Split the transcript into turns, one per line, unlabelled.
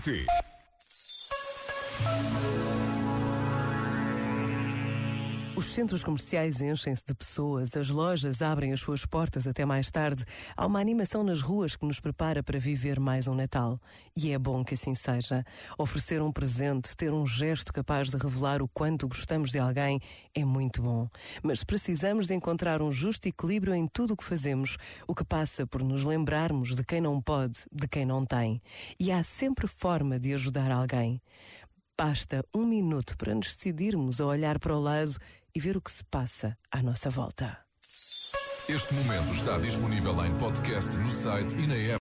T.
Os centros comerciais enchem-se de pessoas, as lojas abrem as suas portas até mais tarde. Há uma animação nas ruas que nos prepara para viver mais um Natal. E é bom que assim seja. Oferecer um presente, ter um gesto capaz de revelar o quanto gostamos de alguém é muito bom. Mas precisamos de encontrar um justo equilíbrio em tudo o que fazemos, o que passa por nos lembrarmos de quem não pode, de quem não tem. E há sempre forma de ajudar alguém. Basta um minuto para nos decidirmos a olhar para o lado e ver o que se passa à nossa volta.
Este momento está disponível em podcast no site e na app.